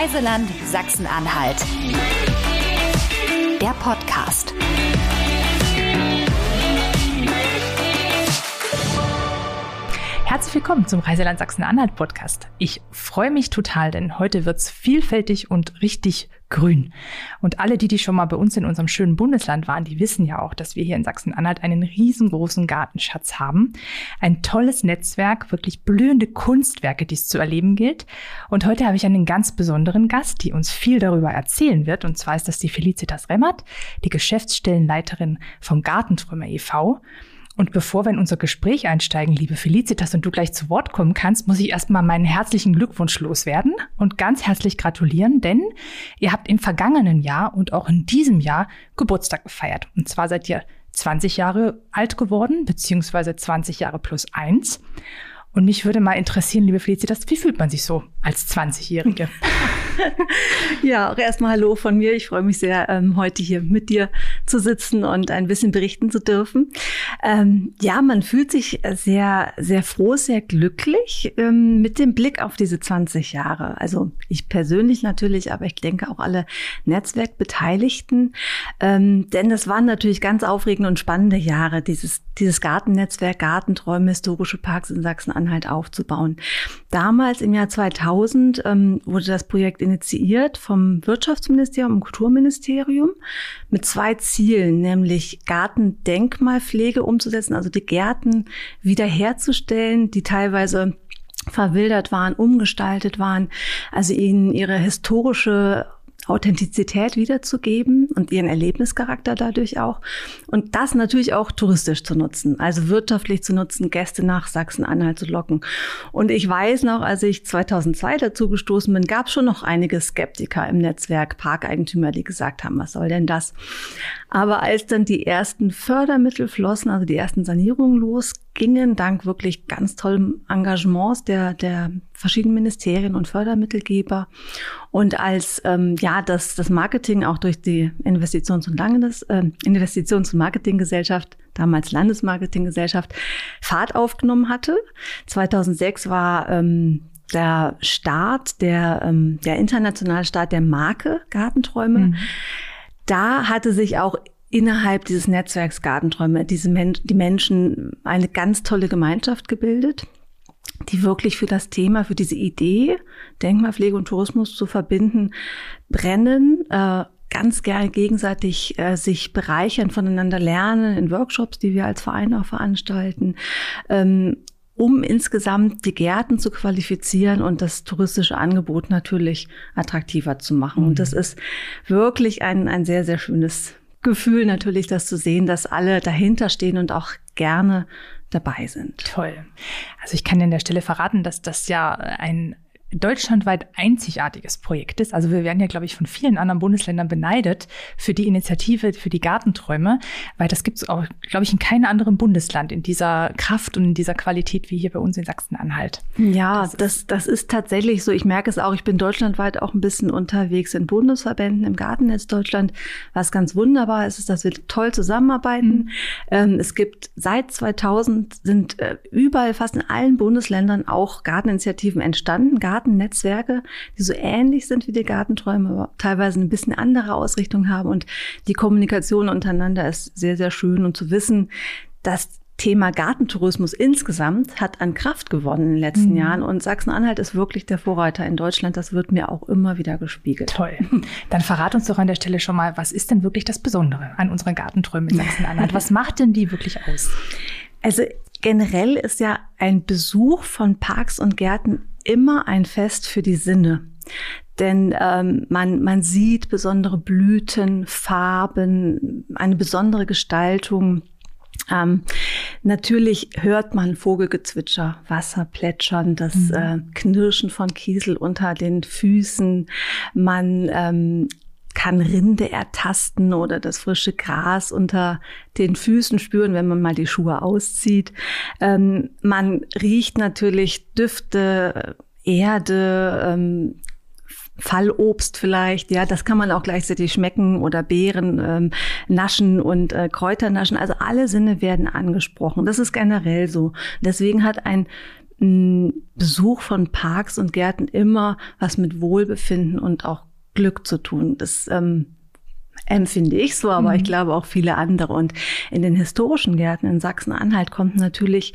Reiseland Sachsen-Anhalt. Der Podcast. Herzlich willkommen zum Reiseland Sachsen-Anhalt Podcast. Ich freue mich total, denn heute wird's vielfältig und richtig grün. Und alle, die, die schon mal bei uns in unserem schönen Bundesland waren, die wissen ja auch, dass wir hier in Sachsen-Anhalt einen riesengroßen Gartenschatz haben. Ein tolles Netzwerk, wirklich blühende Kunstwerke, die es zu erleben gilt. Und heute habe ich einen ganz besonderen Gast, die uns viel darüber erzählen wird. Und zwar ist das die Felicitas Remmert, die Geschäftsstellenleiterin vom Gartentrümmer e.V. Und bevor wir in unser Gespräch einsteigen, liebe Felicitas, und du gleich zu Wort kommen kannst, muss ich erstmal meinen herzlichen Glückwunsch loswerden und ganz herzlich gratulieren, denn ihr habt im vergangenen Jahr und auch in diesem Jahr Geburtstag gefeiert. Und zwar seid ihr 20 Jahre alt geworden, beziehungsweise 20 Jahre plus eins. Und mich würde mal interessieren, liebe Felicitas, wie fühlt man sich so als 20-Jährige? ja, auch erstmal Hallo von mir. Ich freue mich sehr, ähm, heute hier mit dir zu sitzen und ein bisschen berichten zu dürfen. Ähm, ja, man fühlt sich sehr, sehr froh, sehr glücklich ähm, mit dem Blick auf diese 20 Jahre. Also ich persönlich natürlich, aber ich denke auch alle Netzwerkbeteiligten. Denn das waren natürlich ganz aufregende und spannende Jahre, dieses, dieses Gartennetzwerk, Gartenträume, historische Parks in Sachsen-Anhalt aufzubauen. Damals im Jahr 2000 ähm, wurde das Projekt initiiert vom Wirtschaftsministerium und Kulturministerium mit zwei Zielen, nämlich Gartendenkmalpflege umzusetzen, also die Gärten wiederherzustellen, die teilweise verwildert waren, umgestaltet waren, also ihnen ihre historische Authentizität wiederzugeben und ihren Erlebnischarakter dadurch auch. Und das natürlich auch touristisch zu nutzen, also wirtschaftlich zu nutzen, Gäste nach Sachsen-Anhalt zu locken. Und ich weiß noch, als ich 2002 dazu gestoßen bin, gab es schon noch einige Skeptiker im Netzwerk, Parkeigentümer, die gesagt haben, was soll denn das? Aber als dann die ersten Fördermittel flossen, also die ersten Sanierungen losgingen, dank wirklich ganz tollem Engagements der, der verschiedenen Ministerien und Fördermittelgeber und als ähm, ja das, das Marketing auch durch die Investitions- und Landes, äh, Investitions- und Marketinggesellschaft damals Landesmarketinggesellschaft, Fahrt aufgenommen hatte. 2006 war ähm, der Start, der, ähm, der internationale Start der Marke Gartenträume. Mhm da hatte sich auch innerhalb dieses Netzwerks Gartenträume diese Men die Menschen eine ganz tolle Gemeinschaft gebildet, die wirklich für das Thema, für diese Idee, Denkmalpflege und Tourismus zu verbinden, brennen, äh, ganz gerne gegenseitig äh, sich bereichern, voneinander lernen in Workshops, die wir als Verein auch veranstalten. Ähm, um insgesamt die Gärten zu qualifizieren und das touristische Angebot natürlich attraktiver zu machen. Mhm. Und das ist wirklich ein, ein sehr, sehr schönes Gefühl natürlich, das zu sehen, dass alle dahinter stehen und auch gerne dabei sind. Toll. Also ich kann an der Stelle verraten, dass das ja ein deutschlandweit einzigartiges Projekt ist. Also wir werden ja, glaube ich, von vielen anderen Bundesländern beneidet für die Initiative, für die Gartenträume, weil das gibt es auch, glaube ich, in keinem anderen Bundesland in dieser Kraft und in dieser Qualität wie hier bei uns in Sachsen-Anhalt. Ja, das, das, das ist tatsächlich so. Ich merke es auch, ich bin deutschlandweit auch ein bisschen unterwegs in Bundesverbänden im Gartennetz Deutschland. Was ganz wunderbar ist, ist, dass wir toll zusammenarbeiten. Mhm. Ähm, es gibt seit 2000 sind äh, überall, fast in allen Bundesländern auch Garteninitiativen entstanden. Garten Gartennetzwerke, die so ähnlich sind wie die Gartenträume, aber teilweise ein bisschen andere Ausrichtung haben. Und die Kommunikation untereinander ist sehr, sehr schön. Und zu wissen, dass Thema Gartentourismus insgesamt hat an Kraft gewonnen in den letzten mhm. Jahren und Sachsen-Anhalt ist wirklich der Vorreiter in Deutschland. Das wird mir auch immer wieder gespiegelt. Toll. Dann verrat uns doch an der Stelle schon mal, was ist denn wirklich das Besondere an unseren Gartenträumen in Sachsen-Anhalt? Was macht denn die wirklich aus? Also generell ist ja ein Besuch von Parks und Gärten immer ein Fest für die Sinne. Denn ähm, man, man sieht besondere Blüten, Farben, eine besondere Gestaltung. Ähm, natürlich hört man Vogelgezwitscher, Wasser plätschern, das mhm. äh, Knirschen von Kiesel unter den Füßen. Man ähm, kann Rinde ertasten oder das frische Gras unter den Füßen spüren, wenn man mal die Schuhe auszieht. Ähm, man riecht natürlich Düfte, Erde, ähm, Fallobst vielleicht, ja, das kann man auch gleichzeitig schmecken oder Beeren ähm, naschen und äh, Kräuter naschen. Also alle Sinne werden angesprochen. Das ist generell so. Deswegen hat ein Besuch von Parks und Gärten immer was mit Wohlbefinden und auch Glück zu tun. Das ähm, empfinde ich so, aber mhm. ich glaube auch viele andere. Und in den historischen Gärten in Sachsen-Anhalt kommt natürlich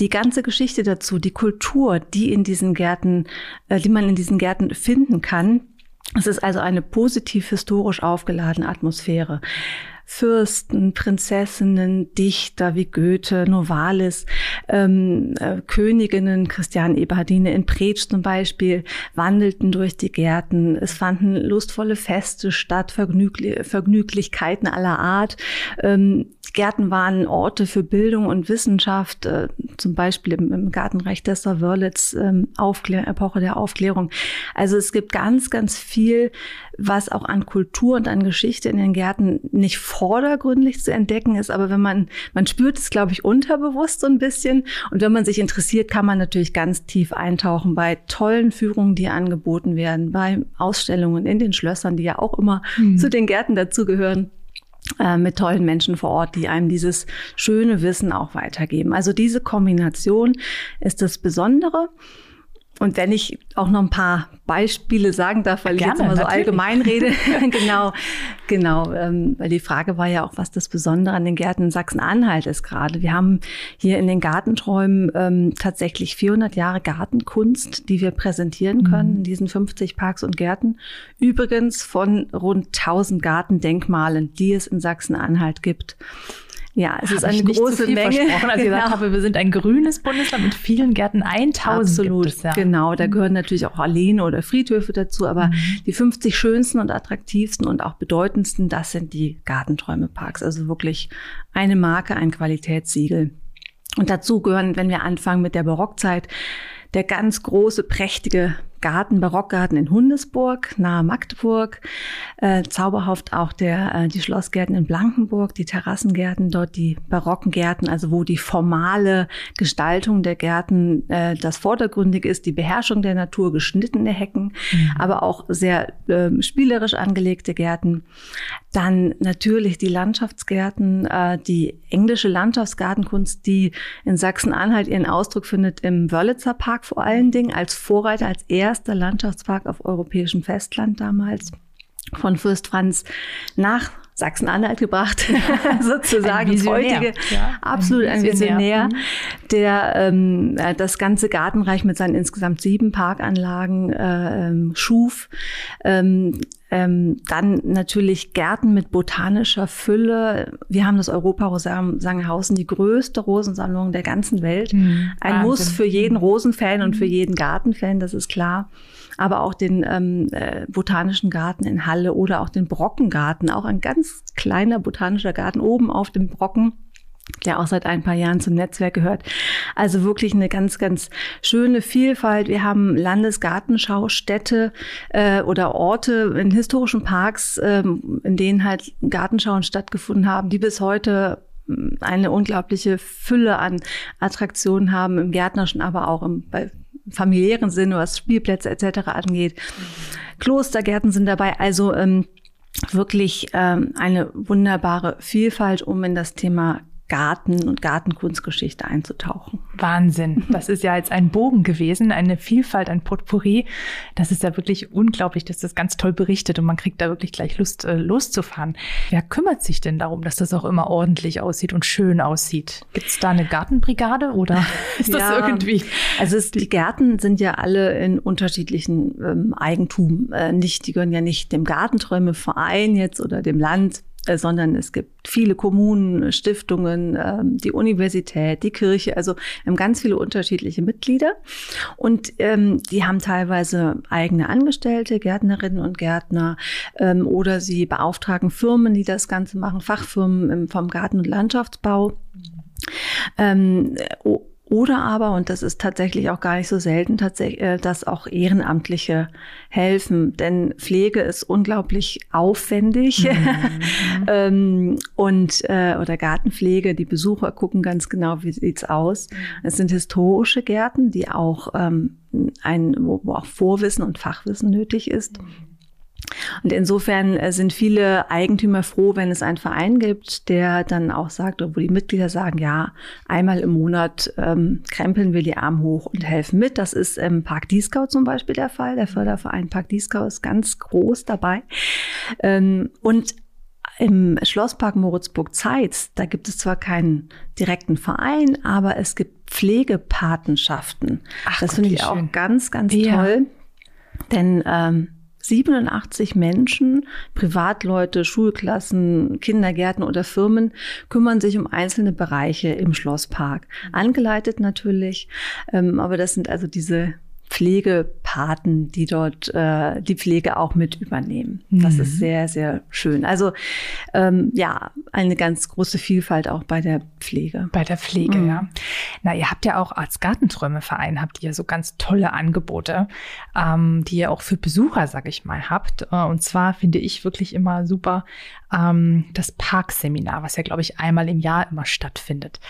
die ganze Geschichte dazu, die Kultur, die in diesen Gärten, äh, die man in diesen Gärten finden kann. Es ist also eine positiv historisch aufgeladene Atmosphäre. Fürsten, Prinzessinnen, Dichter wie Goethe, Novalis, ähm, äh, Königinnen, Christian Eberhardine in Pretsch zum Beispiel, wandelten durch die Gärten. Es fanden lustvolle Feste statt, Vergnügli Vergnüglichkeiten aller Art. Ähm, Gärten waren Orte für Bildung und Wissenschaft, äh, zum Beispiel im, im Gartenreich Dessau Wörlitz, ähm, Aufklär Epoche der Aufklärung. Also es gibt ganz, ganz viel, was auch an Kultur und an Geschichte in den Gärten nicht vordergründig zu entdecken ist, aber wenn man, man spürt es, glaube ich, unterbewusst so ein bisschen. Und wenn man sich interessiert, kann man natürlich ganz tief eintauchen bei tollen Führungen, die angeboten werden, bei Ausstellungen in den Schlössern, die ja auch immer mhm. zu den Gärten dazugehören mit tollen Menschen vor Ort, die einem dieses schöne Wissen auch weitergeben. Also diese Kombination ist das Besondere. Und wenn ich auch noch ein paar Beispiele sagen darf, weil Gerne, ich jetzt immer so natürlich. allgemein rede, genau, genau, ähm, weil die Frage war ja auch, was das Besondere an den Gärten in Sachsen-Anhalt ist gerade. Wir haben hier in den Gartenträumen ähm, tatsächlich 400 Jahre Gartenkunst, die wir präsentieren können mhm. in diesen 50 Parks und Gärten. Übrigens von rund 1000 Gartendenkmalen, die es in Sachsen-Anhalt gibt. Ja, es ist eine große Menge. Als genau. ich gesagt habe, wir sind ein grünes Bundesland mit vielen Gärten. 1000 Absolut, es, ja. genau. Da gehören natürlich auch Alleen oder Friedhöfe dazu, aber mhm. die 50 schönsten und attraktivsten und auch bedeutendsten, das sind die Gartenträumeparks. Also wirklich eine Marke, ein Qualitätssiegel. Und dazu gehören, wenn wir anfangen mit der Barockzeit, der ganz große, prächtige Garten, Barockgarten in Hundesburg, nahe Magdeburg. Äh, zauberhaft auch der, äh, die Schlossgärten in Blankenburg, die Terrassengärten, dort die barocken Gärten, also wo die formale Gestaltung der Gärten äh, das Vordergründige ist, die Beherrschung der Natur, geschnittene Hecken, mhm. aber auch sehr äh, spielerisch angelegte Gärten. Dann natürlich die Landschaftsgärten, äh, die englische Landschaftsgartenkunst, die in Sachsen-Anhalt ihren Ausdruck findet im Wörlitzer Park vor allen Dingen als Vorreiter, als erster Landschaftspark auf europäischem Festland damals von Fürst Franz nach Sachsen-Anhalt gebracht, sozusagen. Ins heutige. Ja, absolut ein Visionär, ein Visionär der ähm, äh, das ganze Gartenreich mit seinen insgesamt sieben Parkanlagen äh, ähm, schuf. Ähm, ähm, dann natürlich Gärten mit botanischer Fülle. Wir haben das Europarosarum Sangerhausen, die größte Rosensammlung der ganzen Welt. Mhm, Ein Wahnsinn. Muss für jeden Rosenfan und für mhm. jeden Gartenfan, das ist klar aber auch den ähm, äh, Botanischen Garten in Halle oder auch den Brockengarten, auch ein ganz kleiner botanischer Garten oben auf dem Brocken der auch seit ein paar Jahren zum Netzwerk gehört. Also wirklich eine ganz, ganz schöne Vielfalt. Wir haben Landesgartenschaustädte äh, oder Orte in historischen Parks, ähm, in denen halt Gartenschauen stattgefunden haben, die bis heute hm, eine unglaubliche Fülle an Attraktionen haben im Gärtnerischen, aber auch im, bei familiären Sinne, was Spielplätze etc. angeht. Klostergärten sind dabei. Also ähm, wirklich ähm, eine wunderbare Vielfalt, um in das Thema Garten und Gartenkunstgeschichte einzutauchen. Wahnsinn. Das ist ja jetzt ein Bogen gewesen, eine Vielfalt, ein Potpourri. Das ist ja wirklich unglaublich, dass das ganz toll berichtet und man kriegt da wirklich gleich Lust, äh, loszufahren. Wer kümmert sich denn darum, dass das auch immer ordentlich aussieht und schön aussieht? Gibt es da eine Gartenbrigade oder ist das ja, irgendwie? Also es, die Gärten sind ja alle in unterschiedlichen ähm, Eigentum. Äh, nicht, die gehören ja nicht dem Gartenträumeverein jetzt oder dem Land sondern es gibt viele Kommunen, Stiftungen, ähm, die Universität, die Kirche, also ganz viele unterschiedliche Mitglieder und ähm, die haben teilweise eigene Angestellte, Gärtnerinnen und Gärtner ähm, oder sie beauftragen Firmen, die das Ganze machen, Fachfirmen vom Garten- und Landschaftsbau. Ähm, oder aber, und das ist tatsächlich auch gar nicht so selten, tatsächlich, äh, dass auch Ehrenamtliche helfen. Denn Pflege ist unglaublich aufwendig. Mhm. ähm, und äh, oder Gartenpflege, die Besucher gucken ganz genau, wie sieht's aus. Mhm. Es sind historische Gärten, die auch ähm, ein, wo, wo auch Vorwissen und Fachwissen nötig ist. Mhm. Und insofern äh, sind viele Eigentümer froh, wenn es einen Verein gibt, der dann auch sagt, wo die Mitglieder sagen, ja, einmal im Monat ähm, krempeln wir die Arme hoch und helfen mit. Das ist im Park Dieskau zum Beispiel der Fall. Der Förderverein Park Dieskau ist ganz groß dabei. Ähm, und im Schlosspark Moritzburg-Zeitz, da gibt es zwar keinen direkten Verein, aber es gibt Pflegepatenschaften. Ach, das finde ich auch ganz, ganz ja. toll. Denn ähm, 87 Menschen, Privatleute, Schulklassen, Kindergärten oder Firmen kümmern sich um einzelne Bereiche im Schlosspark. Angeleitet natürlich, ähm, aber das sind also diese Pflegepaten, die dort äh, die Pflege auch mit übernehmen. Das mhm. ist sehr, sehr schön. Also ähm, ja, eine ganz große Vielfalt auch bei der Pflege. Bei der Pflege, mhm. ja. Na, ihr habt ja auch als Gartenträumeverein habt ihr so ganz tolle Angebote, ähm, die ihr auch für Besucher, sag ich mal, habt. Äh, und zwar finde ich wirklich immer super ähm, das Parkseminar, was ja, glaube ich, einmal im Jahr immer stattfindet.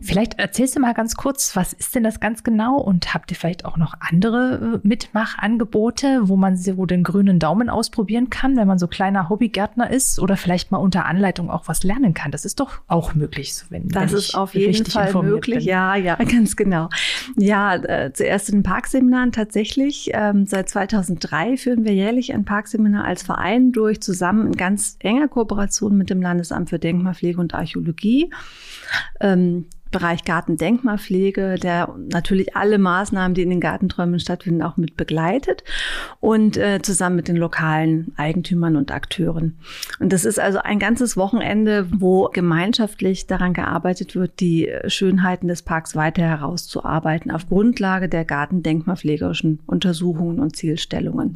Vielleicht erzählst du mal ganz kurz, was ist denn das ganz genau und habt ihr vielleicht auch noch andere äh, Mitmachangebote, wo man so den grünen Daumen ausprobieren kann, wenn man so kleiner Hobbygärtner ist oder vielleicht mal unter Anleitung auch was lernen kann? Das ist doch auch möglich, wenn Das wenn ist auf jeden Fall möglich. Bin. Ja, ja, ganz genau. Ja, äh, zuerst in den Parkseminaren tatsächlich. Ähm, seit 2003 führen wir jährlich ein Parkseminar als Verein durch, zusammen in ganz enger Kooperation mit dem Landesamt für Denkmalpflege und Archäologie. Ähm, Bereich Gartendenkmalpflege, der natürlich alle Maßnahmen, die in den Gartenträumen stattfinden, auch mit begleitet und äh, zusammen mit den lokalen Eigentümern und Akteuren. Und das ist also ein ganzes Wochenende, wo gemeinschaftlich daran gearbeitet wird, die Schönheiten des Parks weiter herauszuarbeiten auf Grundlage der gartendenkmalpflegerischen Untersuchungen und Zielstellungen.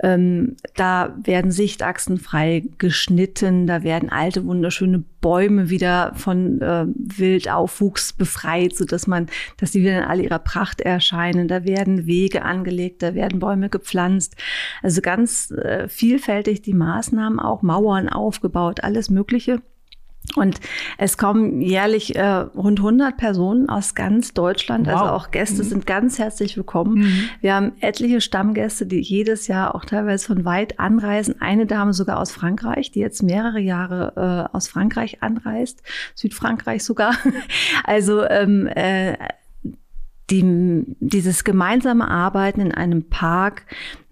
Ähm, da werden Sichtachsen frei geschnitten, da werden alte wunderschöne Bäume wieder von äh, Wildaufwuchs befreit, so dass man, dass sie wieder in all ihrer Pracht erscheinen. Da werden Wege angelegt, da werden Bäume gepflanzt. Also ganz äh, vielfältig die Maßnahmen auch, Mauern aufgebaut, alles Mögliche. Und es kommen jährlich äh, rund 100 Personen aus ganz Deutschland. Also wow. Also auch Gäste mhm. sind ganz herzlich willkommen. Mhm. Wir haben etliche Stammgäste, die jedes Jahr auch teilweise von weit anreisen. Eine Dame sogar aus Frankreich, die jetzt mehrere Jahre äh, aus Frankreich anreist, Südfrankreich sogar. Also ähm, äh, die, dieses gemeinsame Arbeiten in einem Park,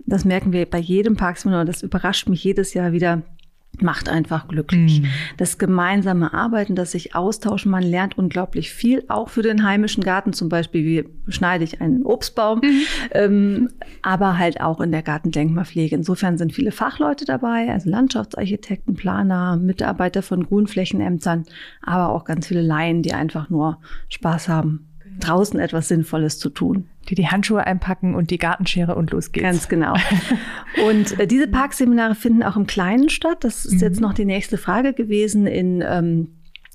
das merken wir bei jedem Parkseminar, das überrascht mich jedes Jahr wieder macht einfach glücklich. Mhm. Das gemeinsame Arbeiten, das sich austauschen, man lernt unglaublich viel, auch für den heimischen Garten zum Beispiel, wie schneide ich einen Obstbaum, mhm. ähm, aber halt auch in der Gartendenkmalpflege. Insofern sind viele Fachleute dabei, also Landschaftsarchitekten, Planer, Mitarbeiter von Grünflächenämtern, aber auch ganz viele Laien, die einfach nur Spaß haben draußen etwas Sinnvolles zu tun. Die die Handschuhe einpacken und die Gartenschere und los geht's. Ganz genau. Und äh, diese Parkseminare finden auch im Kleinen statt. Das ist mhm. jetzt noch die nächste Frage gewesen in ähm,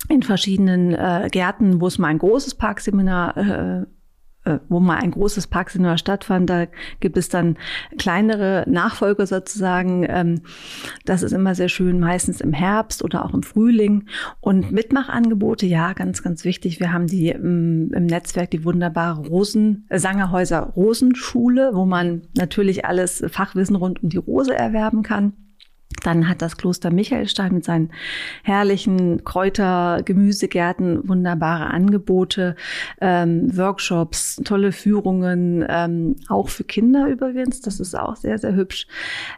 in verschiedenen äh, Gärten, wo es mal ein großes Parkseminar äh, wo mal ein großes Parkseminar stattfand, da gibt es dann kleinere Nachfolger sozusagen. Ähm, das ist immer sehr schön, meistens im Herbst oder auch im Frühling. Und Mitmachangebote, ja, ganz, ganz wichtig. Wir haben die im, im Netzwerk die wunderbare Rosen, äh, Sangerhäuser Rosenschule, wo man natürlich alles Fachwissen rund um die Rose erwerben kann. Dann hat das Kloster Michaelstein mit seinen herrlichen Kräuter, Gemüsegärten wunderbare Angebote, ähm, Workshops, tolle Führungen, ähm, auch für Kinder übrigens. Das ist auch sehr, sehr hübsch.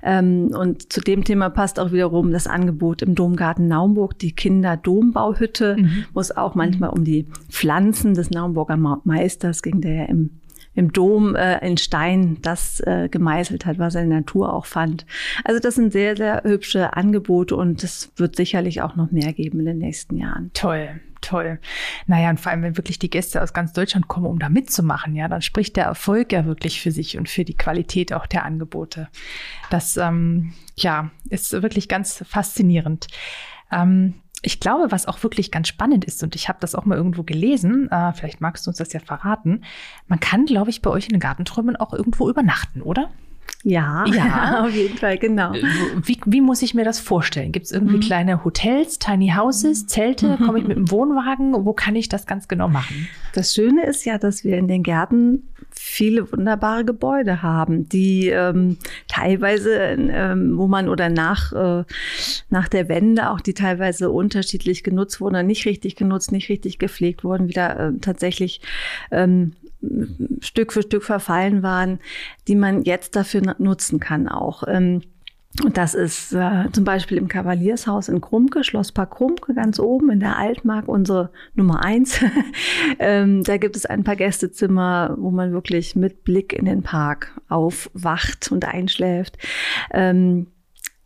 Ähm, und zu dem Thema passt auch wiederum das Angebot im Domgarten Naumburg, die Kinderdombauhütte, mhm. wo es auch manchmal um die Pflanzen des Naumburger Meisters ging, der ja im im Dom äh, in Stein das äh, gemeißelt hat, was er in der Natur auch fand. Also das sind sehr, sehr hübsche Angebote und es wird sicherlich auch noch mehr geben in den nächsten Jahren. Toll. Toll. Naja, und vor allem, wenn wirklich die Gäste aus ganz Deutschland kommen, um da mitzumachen, ja, dann spricht der Erfolg ja wirklich für sich und für die Qualität auch der Angebote. Das, ähm, ja, ist wirklich ganz faszinierend. Ähm, ich glaube, was auch wirklich ganz spannend ist, und ich habe das auch mal irgendwo gelesen, äh, vielleicht magst du uns das ja verraten, man kann, glaube ich, bei euch in den Gartenträumen auch irgendwo übernachten, oder? Ja, ja, auf jeden Fall, genau. Äh, wie, wie muss ich mir das vorstellen? Gibt es irgendwie mhm. kleine Hotels, Tiny Houses, Zelte? Komme ich mit dem Wohnwagen? Wo kann ich das ganz genau machen? Das Schöne ist ja, dass wir in den Gärten viele wunderbare Gebäude haben, die ähm, teilweise, ähm, wo man oder nach, äh, nach der Wende auch die teilweise unterschiedlich genutzt wurden, oder nicht richtig genutzt, nicht richtig gepflegt wurden, wieder äh, tatsächlich ähm, Stück für Stück verfallen waren, die man jetzt dafür nutzen kann auch. Ähm, und das ist äh, zum Beispiel im Kavaliershaus in Krumke, Schlosspark Krumke, ganz oben in der Altmark, unsere Nummer eins. ähm, da gibt es ein paar Gästezimmer, wo man wirklich mit Blick in den Park aufwacht und einschläft. Ähm,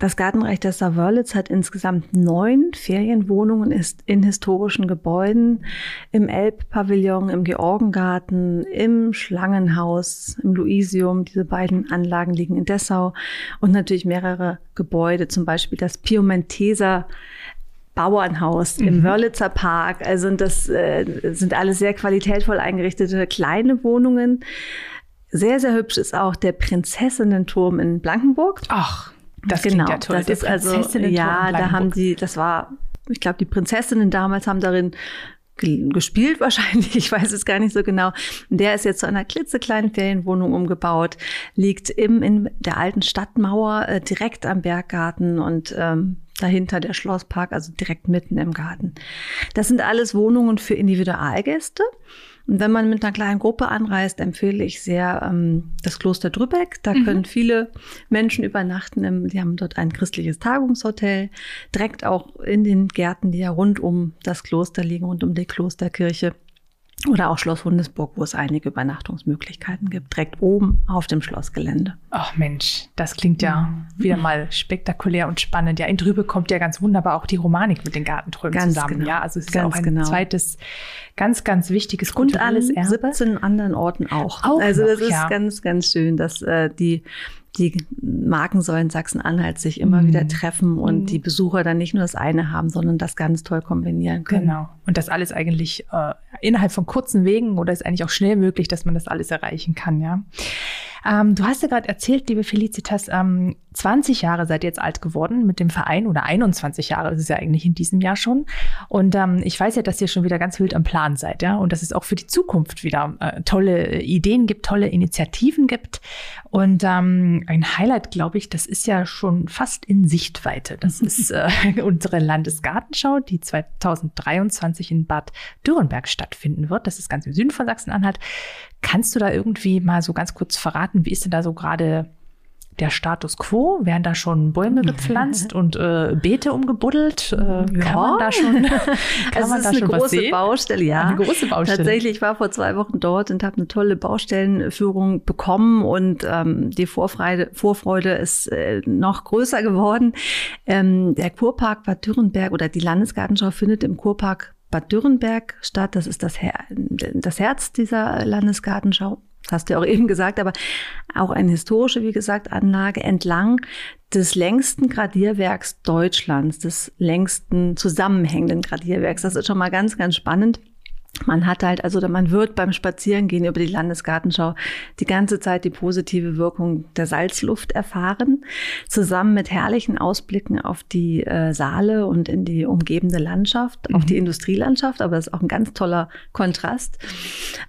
das Gartenreich der Saarwörlitz hat insgesamt neun Ferienwohnungen in historischen Gebäuden, im Elbpavillon, im Georgengarten, im Schlangenhaus, im Luisium. Diese beiden Anlagen liegen in Dessau und natürlich mehrere Gebäude, zum Beispiel das Piemonteser Bauernhaus mhm. im Wörlitzer Park. Also das äh, sind alles sehr qualitätvoll eingerichtete kleine Wohnungen. Sehr, sehr hübsch ist auch der Prinzessinnenturm in Blankenburg. Ach. Das genau, ja toll. Das ist also, ja, da haben sie, das war, ich glaube, die Prinzessinnen damals haben darin gespielt wahrscheinlich, ich weiß es gar nicht so genau. Der ist jetzt zu einer klitzekleinen Ferienwohnung umgebaut, liegt im in der alten Stadtmauer äh, direkt am Berggarten und ähm, dahinter der Schlosspark, also direkt mitten im Garten. Das sind alles Wohnungen für Individualgäste. Und wenn man mit einer kleinen Gruppe anreist, empfehle ich sehr ähm, das Kloster Drübeck. Da mhm. können viele Menschen übernachten. Die haben dort ein christliches Tagungshotel, direkt auch in den Gärten, die ja rund um das Kloster liegen, rund um die Klosterkirche. Oder auch Schloss Hundesburg, wo es einige Übernachtungsmöglichkeiten gibt, direkt oben auf dem Schlossgelände. Ach Mensch, das klingt ja mhm. wieder mal spektakulär und spannend. Ja, in Drübe kommt ja ganz wunderbar auch die Romanik mit den Gartenträumen ganz zusammen. Genau. Ja, also es ist ganz ja auch ein genau. zweites ganz, ganz wichtiges und an Erbe. 17 anderen Orten auch. auch also das noch, ist ja. ganz, ganz schön, dass äh, die die Markensäulen Sachsen-Anhalt sich immer mhm. wieder treffen und mhm. die Besucher dann nicht nur das eine haben, sondern das ganz toll kombinieren können. Genau. Und das alles eigentlich äh, innerhalb von kurzen Wegen oder ist eigentlich auch schnell möglich, dass man das alles erreichen kann, ja. Ähm, du hast ja gerade erzählt, liebe Felicitas, ähm, 20 Jahre seid ihr jetzt alt geworden mit dem Verein oder 21 Jahre, ist ja eigentlich in diesem Jahr schon. Und ähm, ich weiß ja, dass ihr schon wieder ganz wild am Plan seid, ja, und dass es auch für die Zukunft wieder äh, tolle Ideen gibt, tolle Initiativen gibt. Und ähm, ein Highlight, glaube ich, das ist ja schon fast in Sichtweite. Das ist äh, unsere Landesgartenschau, die 2023 in Bad Dürrenberg stattfinden wird. Das ist ganz im Süden von Sachsen-Anhalt. Kannst du da irgendwie mal so ganz kurz verraten, wie ist denn da so gerade der Status quo? Werden da schon Bäume gepflanzt und äh, Beete umgebuddelt? Äh, ja. Kann man da schon, kann also man da schon eine große Baustelle, ja. Eine große Baustelle. Tatsächlich, ich war vor zwei Wochen dort und habe eine tolle Baustellenführung bekommen und ähm, die Vorfreude, Vorfreude ist äh, noch größer geworden. Ähm, der Kurpark Bad Dürrenberg oder die Landesgartenschau findet im Kurpark Bad Dürrenberg statt. Das ist das, Her das Herz dieser Landesgartenschau. Das hast du ja auch eben gesagt, aber auch eine historische, wie gesagt, Anlage entlang des längsten Gradierwerks Deutschlands, des längsten zusammenhängenden Gradierwerks. Das ist schon mal ganz, ganz spannend. Man hat halt, also man wird beim Spazierengehen über die Landesgartenschau die ganze Zeit die positive Wirkung der Salzluft erfahren, zusammen mit herrlichen Ausblicken auf die äh, Saale und in die umgebende Landschaft, mhm. auf die Industrielandschaft, aber das ist auch ein ganz toller Kontrast.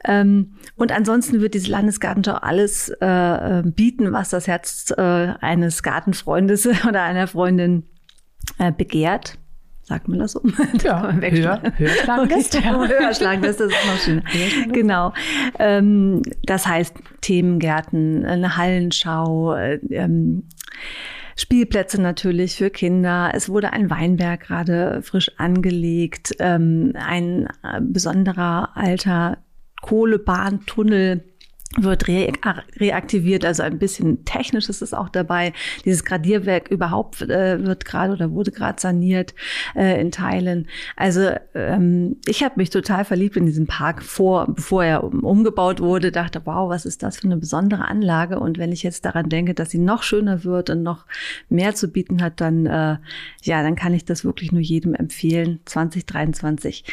Ähm, und ansonsten wird diese Landesgartenschau alles äh, bieten, was das Herz äh, eines Gartenfreundes oder einer Freundin äh, begehrt. Sagt man das so? Ja, höher. Hörschlagenliste, das ist noch schön. Genau. Ähm, das heißt Themengärten, eine Hallenschau, äh, ähm, Spielplätze natürlich für Kinder. Es wurde ein Weinberg gerade frisch angelegt, ähm, ein äh, besonderer alter Kohlebahntunnel wird re reaktiviert, also ein bisschen technisch ist auch dabei. Dieses Gradierwerk überhaupt äh, wird gerade oder wurde gerade saniert äh, in Teilen. Also ähm, ich habe mich total verliebt in diesen Park vor, bevor er umgebaut wurde, dachte, wow, was ist das für eine besondere Anlage? Und wenn ich jetzt daran denke, dass sie noch schöner wird und noch mehr zu bieten hat, dann äh, ja, dann kann ich das wirklich nur jedem empfehlen. 2023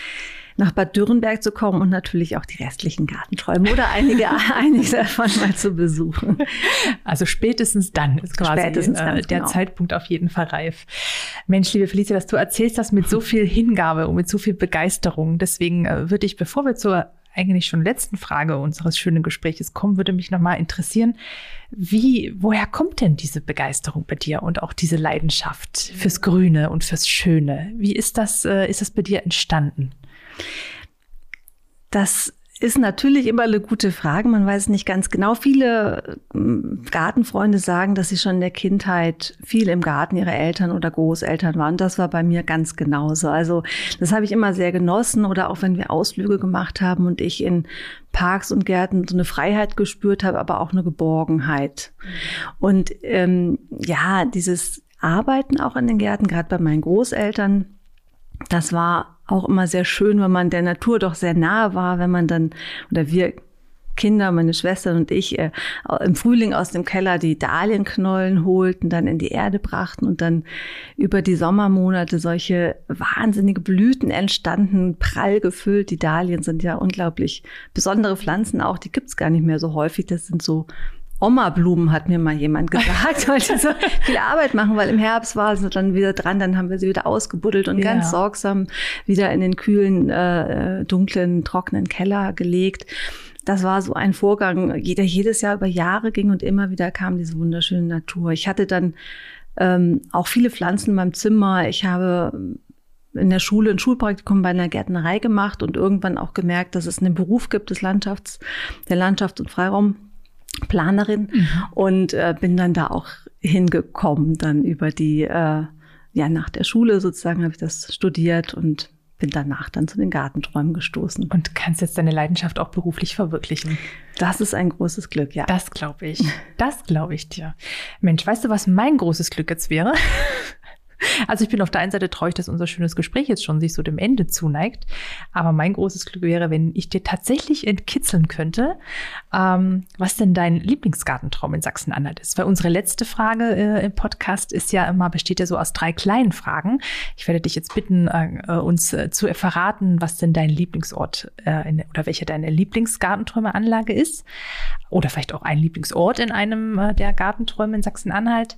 nach Bad Dürrenberg zu kommen und natürlich auch die restlichen Gartenträume oder einige, einige davon mal zu besuchen. Also spätestens dann ist quasi spätestens äh, der genau. Zeitpunkt auf jeden Fall reif. Mensch, liebe Felicia, dass du erzählst das mit so viel Hingabe und mit so viel Begeisterung. Deswegen äh, würde ich, bevor wir zur eigentlich schon letzten Frage unseres schönen Gespräches kommen, würde mich nochmal interessieren, wie, woher kommt denn diese Begeisterung bei dir und auch diese Leidenschaft fürs Grüne und fürs Schöne? Wie ist das, äh, ist das bei dir entstanden? Das ist natürlich immer eine gute Frage. Man weiß nicht ganz genau. Viele ähm, Gartenfreunde sagen, dass sie schon in der Kindheit viel im Garten ihrer Eltern oder Großeltern waren. Das war bei mir ganz genauso. Also das habe ich immer sehr genossen oder auch wenn wir Ausflüge gemacht haben und ich in Parks und Gärten so eine Freiheit gespürt habe, aber auch eine Geborgenheit. Und ähm, ja, dieses Arbeiten auch in den Gärten, gerade bei meinen Großeltern, das war auch immer sehr schön, wenn man der Natur doch sehr nahe war, wenn man dann, oder wir Kinder, meine Schwestern und ich äh, im Frühling aus dem Keller die Dahlienknollen holten, dann in die Erde brachten und dann über die Sommermonate solche wahnsinnige Blüten entstanden, prall gefüllt. Die Dahlien sind ja unglaublich besondere Pflanzen auch, die gibt's gar nicht mehr so häufig. Das sind so Oma-Blumen, hat mir mal jemand gesagt, weil die so viel Arbeit machen, weil im Herbst war sie dann wieder dran, dann haben wir sie wieder ausgebuddelt und ja. ganz sorgsam wieder in den kühlen, äh, dunklen, trockenen Keller gelegt. Das war so ein Vorgang, der jedes Jahr über Jahre ging und immer wieder kam diese wunderschöne Natur. Ich hatte dann ähm, auch viele Pflanzen in meinem Zimmer. Ich habe in der Schule ein Schulpraktikum bei einer Gärtnerei gemacht und irgendwann auch gemerkt, dass es einen Beruf gibt des Landschafts, der Landschafts- und Freiraum Planerin mhm. und äh, bin dann da auch hingekommen, dann über die, äh, ja, nach der Schule sozusagen habe ich das studiert und bin danach dann zu den Gartenträumen gestoßen. Und kannst jetzt deine Leidenschaft auch beruflich verwirklichen. Das ist ein großes Glück, ja. Das glaube ich. Das glaube ich dir. Mensch, weißt du, was mein großes Glück jetzt wäre? Also ich bin auf der einen Seite traurig, dass unser schönes Gespräch jetzt schon sich so dem Ende zuneigt. Aber mein großes Glück wäre, wenn ich dir tatsächlich entkitzeln könnte, ähm, was denn dein Lieblingsgartentraum in Sachsen-Anhalt ist. Weil unsere letzte Frage äh, im Podcast ist ja immer, besteht ja so aus drei kleinen Fragen. Ich werde dich jetzt bitten, äh, uns äh, zu verraten, was denn dein Lieblingsort äh, in, oder welche deine Lieblingsgartenträumeanlage ist. Oder vielleicht auch ein Lieblingsort in einem äh, der Gartenträume in Sachsen-Anhalt.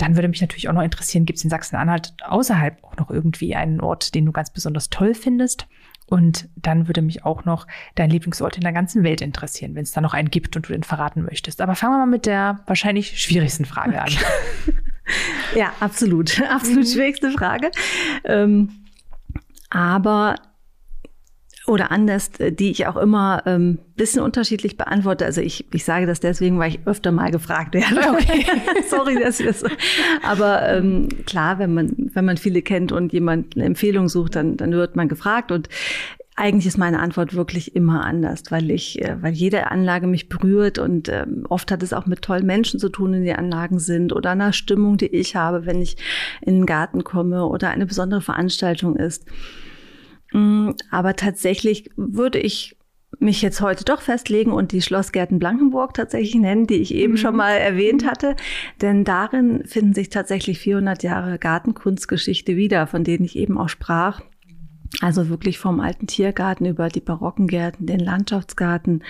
Dann würde mich natürlich auch noch interessieren, gibt es in Sachsen-Anhalt außerhalb auch noch irgendwie einen Ort, den du ganz besonders toll findest? Und dann würde mich auch noch dein Lieblingsort in der ganzen Welt interessieren, wenn es da noch einen gibt und du den verraten möchtest. Aber fangen wir mal mit der wahrscheinlich schwierigsten Frage an. ja, absolut. Absolut mhm. schwierigste Frage. Ähm, aber oder anders, die ich auch immer ähm, bisschen unterschiedlich beantworte. Also ich, ich sage das deswegen, weil ich öfter mal gefragt werde. Okay. Sorry, dass ich das. Aber ähm, klar, wenn man wenn man viele kennt und jemand eine Empfehlung sucht, dann dann wird man gefragt und eigentlich ist meine Antwort wirklich immer anders, weil ich, äh, weil jede Anlage mich berührt und ähm, oft hat es auch mit tollen Menschen zu tun, in die Anlagen sind oder einer Stimmung, die ich habe, wenn ich in den Garten komme oder eine besondere Veranstaltung ist. Mm, aber tatsächlich würde ich mich jetzt heute doch festlegen und die Schlossgärten Blankenburg tatsächlich nennen, die ich eben mhm. schon mal erwähnt hatte. Denn darin finden sich tatsächlich 400 Jahre Gartenkunstgeschichte wieder, von denen ich eben auch sprach. Also wirklich vom alten Tiergarten über die barocken Gärten, den Landschaftsgarten,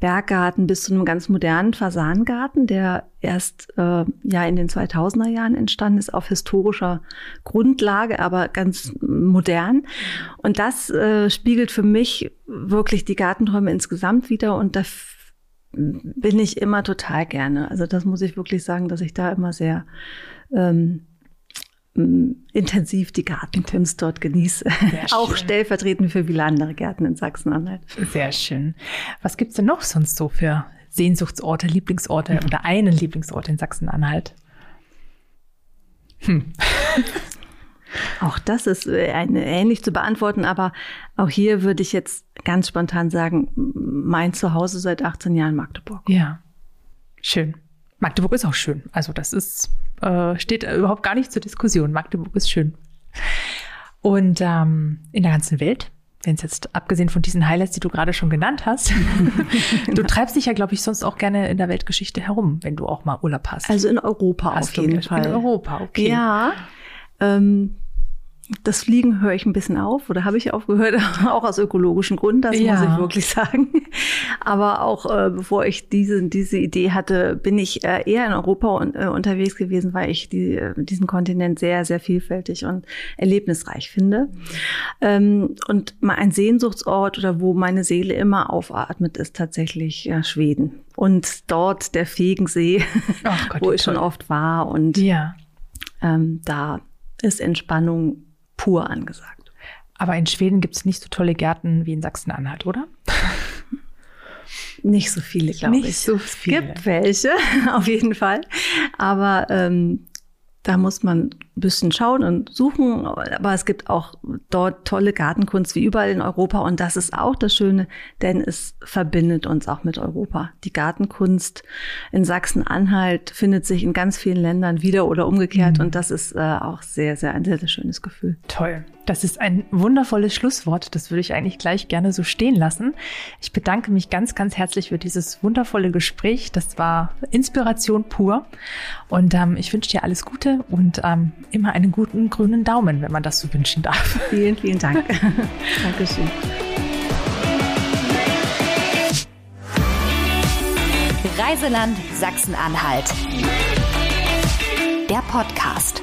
Berggarten bis zu einem ganz modernen Fasangarten, der erst äh, ja in den 2000er Jahren entstanden ist auf historischer Grundlage, aber ganz modern. Und das äh, spiegelt für mich wirklich die Gartenträume insgesamt wieder und da bin ich immer total gerne. Also das muss ich wirklich sagen, dass ich da immer sehr ähm, intensiv die Gartenkunst dort genieße. Auch stellvertretend für viele andere Gärten in Sachsen-Anhalt. Sehr schön. Was gibt's denn noch sonst so für Sehnsuchtsorte, Lieblingsorte mhm. oder einen Lieblingsort in Sachsen-Anhalt? Hm. auch das ist äh, ähnlich zu beantworten, aber auch hier würde ich jetzt ganz spontan sagen, mein Zuhause seit 18 Jahren Magdeburg. Ja, schön. Magdeburg ist auch schön. Also das ist äh, steht überhaupt gar nicht zur Diskussion. Magdeburg ist schön. Und ähm, in der ganzen Welt, wenn es jetzt abgesehen von diesen Highlights, die du gerade schon genannt hast, du treibst dich ja, glaube ich, sonst auch gerne in der Weltgeschichte herum, wenn du auch mal Urlaub hast. Also in Europa hast auf jeden Fall. In Europa, okay. Ja. Ähm, das Fliegen höre ich ein bisschen auf oder habe ich aufgehört, auch aus ökologischen Gründen, das ja. muss ich wirklich sagen. Aber auch äh, bevor ich diese, diese Idee hatte, bin ich äh, eher in Europa un äh, unterwegs gewesen, weil ich die, äh, diesen Kontinent sehr, sehr vielfältig und erlebnisreich finde. Ähm, und mal ein Sehnsuchtsort oder wo meine Seele immer aufatmet, ist tatsächlich ja, Schweden. Und dort der Fegensee, Gott, wo ich toll. schon oft war. Und ja. ähm, da ist Entspannung pur angesagt. Aber in Schweden gibt es nicht so tolle Gärten wie in Sachsen-Anhalt, oder? Nicht so viele, glaube ich. Nicht so viele. Es gibt welche, auf jeden Fall. Aber ähm, da muss man ein bisschen schauen und suchen. Aber es gibt auch dort tolle Gartenkunst wie überall in Europa. Und das ist auch das Schöne, denn es verbindet uns auch mit Europa. Die Gartenkunst in Sachsen-Anhalt findet sich in ganz vielen Ländern wieder oder umgekehrt. Mhm. Und das ist äh, auch sehr, sehr ein sehr, sehr schönes Gefühl. Toll. Das ist ein wundervolles Schlusswort. Das würde ich eigentlich gleich gerne so stehen lassen. Ich bedanke mich ganz, ganz herzlich für dieses wundervolle Gespräch. Das war Inspiration pur. Und ähm, ich wünsche dir alles Gute und ähm, immer einen guten grünen Daumen, wenn man das so wünschen darf. Vielen, vielen Dank. Dankeschön. Reiseland Sachsen-Anhalt. Der Podcast.